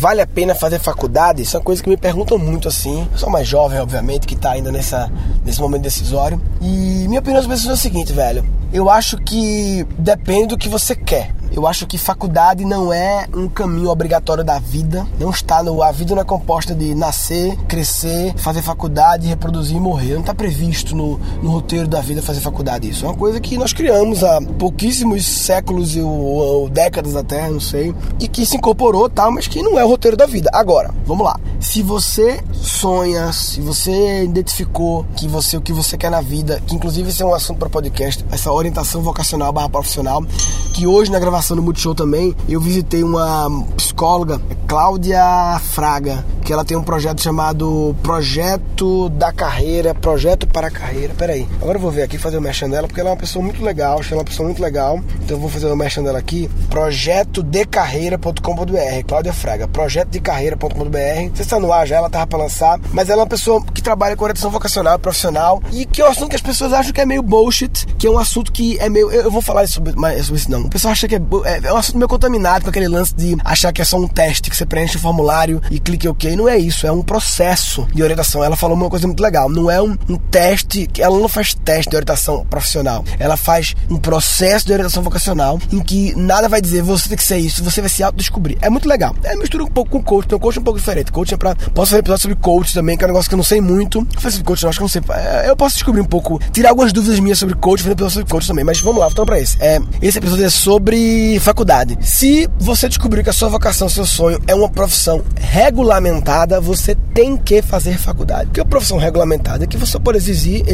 vale a pena fazer faculdade? Isso é uma coisa que me perguntam muito assim. Eu sou mais jovem, obviamente, que tá ainda nessa, nesse momento decisório. E minha opinião sobre isso é o seguinte, velho. Eu acho que depende do que você quer. Eu acho que faculdade não é um caminho obrigatório da vida. Não está no. A vida não é composta de nascer, crescer, fazer faculdade, reproduzir e morrer. Não está previsto no, no roteiro da vida fazer faculdade isso. É uma coisa que nós criamos há pouquíssimos séculos ou, ou décadas até, não sei, e que se incorporou, tal, mas que não é o roteiro da vida. Agora, vamos lá. Se você sonha, se você identificou que você o que você quer na vida, que inclusive esse é um assunto para podcast, essa orientação vocacional barra profissional, que hoje na gravação gravação no Multishow também, eu visitei uma psicóloga, Cláudia Fraga, que ela tem um projeto chamado Projeto da Carreira, Projeto para a Carreira. Peraí, agora eu vou ver aqui fazer o merchan dela, porque ela é uma pessoa muito legal, ela uma pessoa muito legal. Então eu vou fazer o merchan dela aqui, projetodecarreira.com.br, Cláudia Fraga, projetodecarreira.com.br. Você está no ar já, ela tava para lançar, mas ela é uma pessoa que trabalha com orientação vocacional, profissional, e que é um assunto que as pessoas acham que é meio bullshit, que é um assunto que é meio. Eu, vou falar sobre, sobre isso não. O pessoal acha que é é, é um assunto meio contaminado com aquele lance de achar que é só um teste, que você preenche o formulário e clica em OK. Não é isso, é um processo de orientação. Ela falou uma coisa muito legal. Não é um, um teste, ela não faz teste de orientação profissional. Ela faz um processo de orientação vocacional em que nada vai dizer você tem que ser isso, você vai se autodescobrir. É muito legal. É mistura um pouco com coach, então coach é um pouco diferente. Coach é pra. Posso fazer episódio sobre coach também, que é um negócio que eu não sei muito. Eu faço coach, não, acho que eu não sei. É, eu posso descobrir um pouco, tirar algumas dúvidas minhas sobre coach, fazer episódio sobre coach também. Mas vamos lá, voltando pra esse. É, esse episódio é sobre faculdade. Se você descobrir que a sua vocação, seu sonho é uma profissão regulamentada, você tem que fazer faculdade. Porque a profissão regulamentada é que você pode exigir,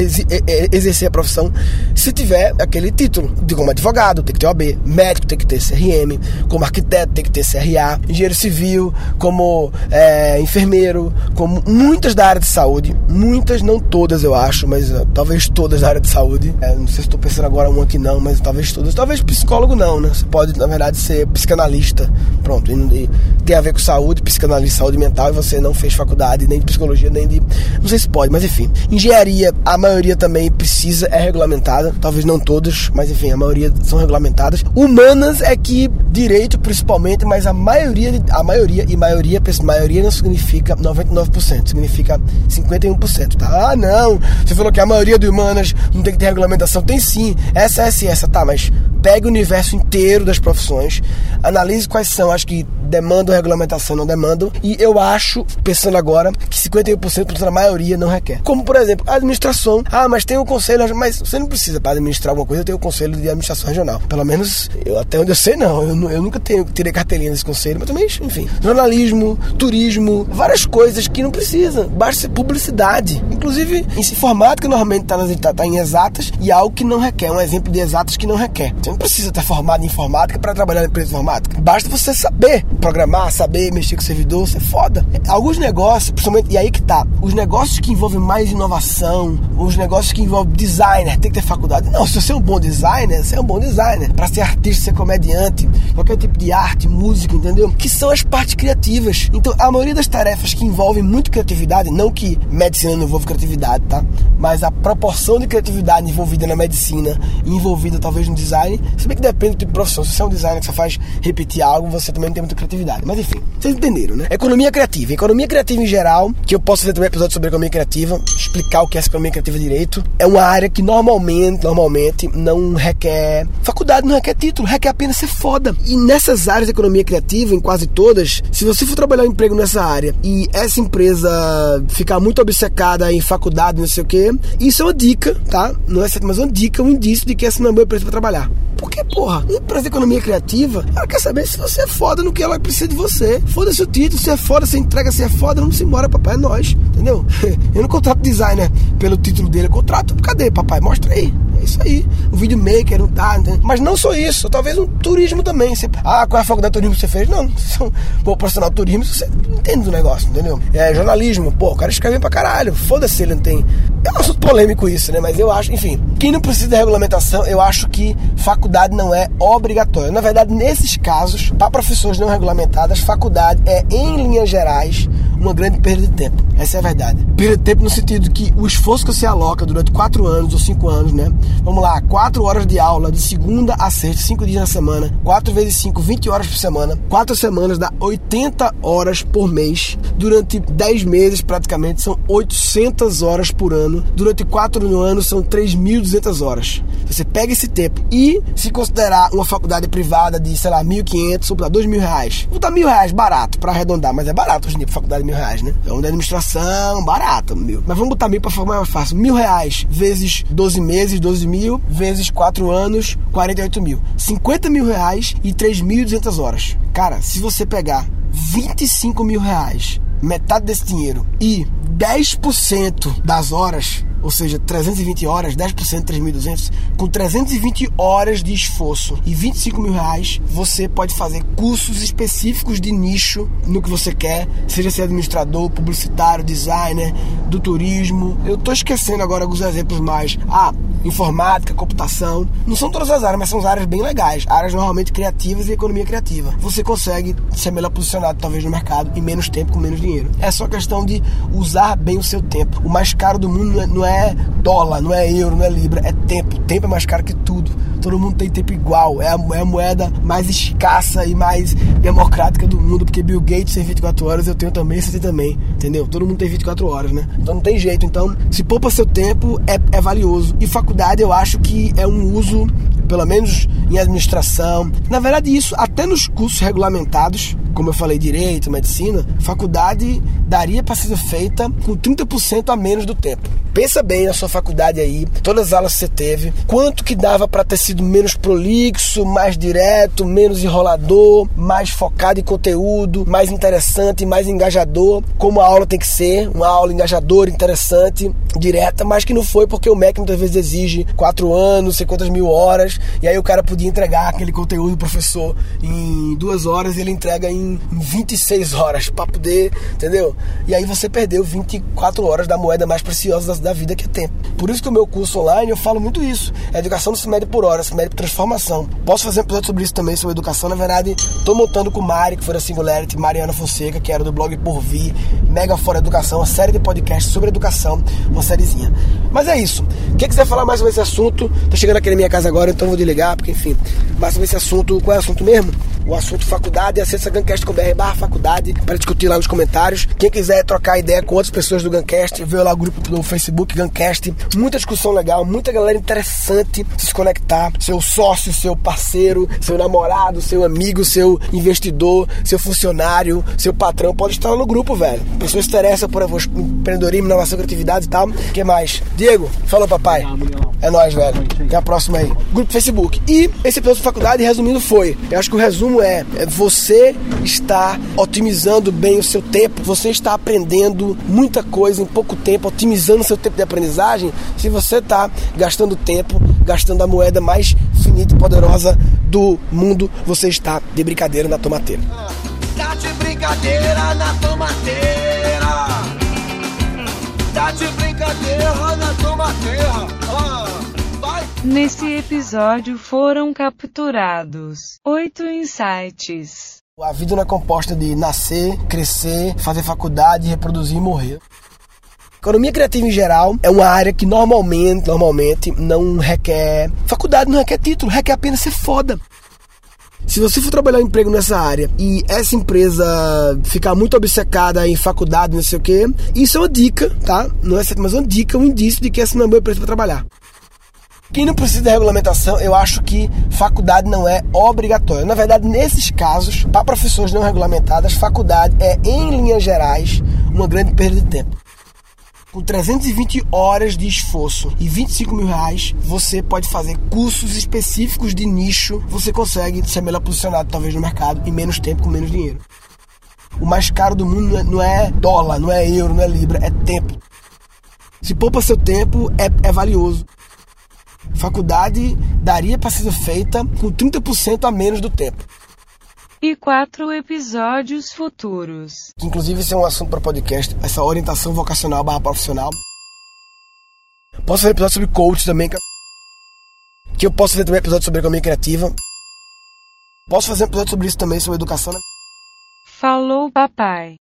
exercer a profissão se tiver aquele título. De como advogado, tem que ter OAB, médico tem que ter CRM, como arquiteto tem que ter CRA, engenheiro civil, como é, enfermeiro, como muitas da área de saúde, muitas, não todas eu acho, mas uh, talvez todas da área de saúde. É, não sei se estou pensando agora uma que não, mas talvez todas. Talvez psicólogo não, né? Você pode, na verdade, ser psicanalista. Pronto, e, tem a ver com saúde, psicanalista, saúde mental, e você não fez faculdade nem de psicologia, nem de. Não sei se pode, mas enfim. Engenharia, a maioria também precisa, é regulamentada. Talvez não todas, mas enfim, a maioria são regulamentadas. Humanas é que direito principalmente, mas a maioria, a maioria, e maioria, maioria não significa 99%, significa 51%, tá? Ah, não, você falou que a maioria de humanas não tem que ter regulamentação. Tem sim, essa, essa e essa, tá, mas pegue o universo inteiro das profissões, analise quais são as que demandam regulamentação, não demandam, e eu acho, pensando agora, que 51% da maioria não requer. Como, por exemplo, a administração. Ah, mas tem o um conselho, mas você não precisa para administrar alguma coisa ter o um conselho de administração regional. Pelo menos, eu, até onde eu sei, não. Eu, eu nunca tenho, tirei carteirinha desse conselho, mas também, enfim. Jornalismo, turismo, várias coisas que não precisa. Basta ser publicidade. Inclusive, em informática, normalmente está tá, tá em exatas e algo que não requer. Um exemplo de exatas que não requer. Você não precisa estar formado em informática para trabalhar na empresa informática. Basta você saber programar, saber mexer com o servidor, você é foda. Alguns negócios, principalmente, e aí que tá, os negócios que envolvem mais inovação, os negócios que envolvem designer, tem que ter faculdade. Não, se você é um bom designer, você é um bom designer. Para ser artista, ser comediante, qualquer tipo de arte, música, entendeu? Que são as partes criativas. Então, a maioria das tarefas que envolvem muito criatividade, não que medicina não envolve criatividade, tá? Mas a proporção de criatividade envolvida na medicina, envolvida talvez no design, se bem que depende do tipo de profissão. Se você é um designer que só faz repetir algo, você também não tem muita criatividade. Mas enfim, vocês entenderam, né? Economia criativa. Economia criativa em geral, que eu posso fazer também episódio sobre economia criativa, explicar o que é essa economia criativa direito, é uma área que normalmente, normalmente não requer faculdade, não requer título, requer apenas ser foda. E nessas áreas de economia criativa, em quase todas, se você for trabalhar um emprego nessa área e essa empresa ficar muito obcecada faculdade, não sei o que, isso é uma dica, tá? Não é certo, mas é uma dica, um indício de que essa não é uma empresa para trabalhar. Porque, porra, empresa de economia criativa, ela quer saber se você é foda no que ela precisa de você. Foda-se o título, se é foda, se entrega, se é foda, vamos embora, papai, é nós, entendeu? Eu não contrato designer pelo título dele, eu contrato, cadê, papai? Mostra aí. É isso aí. Um videomaker, não tá, entendeu? Mas não só isso, talvez um turismo também. Você, ah, qual é a faculdade de turismo que você fez? Não, você é um profissional de turismo, você entende do negócio, entendeu? É jornalismo, pô, o cara escreve pra caralho, foda-se, ele não tem. É um assunto polêmico isso, né? Mas eu acho, enfim, quem não precisa de regulamentação, eu acho que faculdade não é obrigatória. Na verdade, nesses casos, para professores não regulamentadas, faculdade é, em linhas gerais, uma grande perda de tempo. Essa é a verdade. Perda de tempo no sentido que o esforço que você aloca durante 4 anos ou 5 anos, né? Vamos lá, 4 horas de aula de segunda a sexta, 5 dias na semana, 4 vezes 5, 20 horas por semana. 4 semanas dá 80 horas por mês. Durante 10 meses, praticamente, são 800 horas por ano. Durante 4 anos, são 3.200 horas. Você pega esse tempo e se considerar uma faculdade privada de, sei lá, 1.500 ou 2 mil reais. Vou botar mil reais barato para arredondar, mas é barato hoje em dia faculdade mil reais, né? É uma de administração, barato, mil. Mas vamos botar mil pra formar mais fácil. Mil reais vezes 12 meses, 12 mil, vezes 4 anos, 48 mil. 50 mil reais e 3.200 horas. Cara, se você pegar 25 mil reais, metade desse dinheiro, e 10% das horas ou seja, 320 horas, 10% de 3.200, com 320 horas de esforço e 25 mil reais, você pode fazer cursos específicos de nicho no que você quer, seja ser administrador, publicitário, designer, do turismo. Eu tô esquecendo agora alguns exemplos mais. Ah, informática, computação. Não são todas as áreas, mas são áreas bem legais. Áreas normalmente criativas e economia criativa. Você consegue ser melhor posicionado, talvez, no mercado em menos tempo, com menos dinheiro. É só questão de usar bem o seu tempo. O mais caro do mundo não é, é dólar, não é euro, não é libra, é tempo. Tempo é mais caro que tudo. Todo mundo tem tempo igual. É a, é a moeda mais escassa e mais democrática do mundo, porque Bill Gates tem 24 horas, eu tenho também, você tem também. Entendeu? Todo mundo tem 24 horas, né? Então não tem jeito. Então, se poupa seu tempo, é, é valioso. E faculdade eu acho que é um uso, pelo menos em administração. Na verdade, isso até nos cursos regulamentados, como eu falei, direito, medicina, faculdade daria para ser feita com 30% a menos do tempo. Pensa bem na sua faculdade aí, todas as aulas que você teve, quanto que dava para ter sido menos prolixo, mais direto, menos enrolador, mais focado em conteúdo, mais interessante, mais engajador, como a aula tem que ser, uma aula engajadora, interessante, direta, mas que não foi porque o MEC muitas vezes exige quatro anos, sei quantas mil horas, e aí o cara podia entregar aquele conteúdo do professor em duas horas ele entrega em 26 horas para poder, entendeu? E aí você perdeu 24 horas da moeda mais preciosa da vida que é tempo. Por isso que o meu curso online eu falo muito isso. A educação não se mede por hora, se mede por transformação. Posso fazer um episódio sobre isso também, sobre educação. Na verdade, tô montando com Mari, que foi da Singularity, Mariana Fonseca, que era do blog Por Vir, Mega Fora Educação, uma série de podcasts sobre educação, uma sériezinha. Mas é isso. Quem quiser falar mais sobre esse assunto, tô chegando aqui na minha casa agora, então vou desligar, porque enfim, sobre esse assunto, qual é o assunto mesmo? O assunto faculdade, acessa gancast.com.br barra faculdade para discutir lá nos comentários. Quem quiser trocar ideia com outras pessoas do Gancast, vê lá o grupo do Facebook Gancast. Muita discussão legal, muita galera interessante se conectar. Seu sócio, seu parceiro, seu namorado, seu amigo, seu investidor, seu funcionário, seu patrão, pode estar lá no grupo, velho. Pessoas se interessam por empreendedorismo, inovação, criatividade e tal. O que mais? Diego, falou papai. É nóis, velho. Até a próxima aí. Grupo Facebook. E esse episódio de faculdade, resumindo, foi. Eu acho que o resumo é, é você está otimizando bem o seu tempo, você está aprendendo muita coisa em pouco tempo, otimizando o seu tempo de aprendizagem, se você está gastando tempo, gastando a moeda mais finita e poderosa do mundo, você está de brincadeira na tomateira. Tá de brincadeira na tomateira. Tá de brincadeira na tomateira. Nesse episódio foram capturados oito insights. A vida não é composta de nascer, crescer, fazer faculdade, reproduzir e morrer. Economia criativa em geral é uma área que normalmente, normalmente não requer faculdade, não requer título, requer apenas ser foda. Se você for trabalhar um emprego nessa área e essa empresa ficar muito obcecada em faculdade, não sei o que, isso é uma dica, tá? Não é certo, mas é uma dica, um indício de que essa não é uma boa empresa para trabalhar. Quem não precisa de regulamentação, eu acho que faculdade não é obrigatória. Na verdade, nesses casos, para profissões não regulamentadas, faculdade é, em linhas gerais, uma grande perda de tempo. Com 320 horas de esforço e 25 mil reais, você pode fazer cursos específicos de nicho. Você consegue ser melhor posicionado, talvez, no mercado em menos tempo, com menos dinheiro. O mais caro do mundo não é, não é dólar, não é euro, não é libra, é tempo. Se poupa seu tempo, é, é valioso. Faculdade daria para ser feita com 30% a menos do tempo. E quatro episódios futuros. Inclusive, esse é um assunto para podcast, essa orientação vocacional barra profissional. Posso fazer episódio sobre coach também, que eu posso fazer também episódio sobre economia criativa. Posso fazer episódio sobre isso também, sobre educação, né? Falou, papai.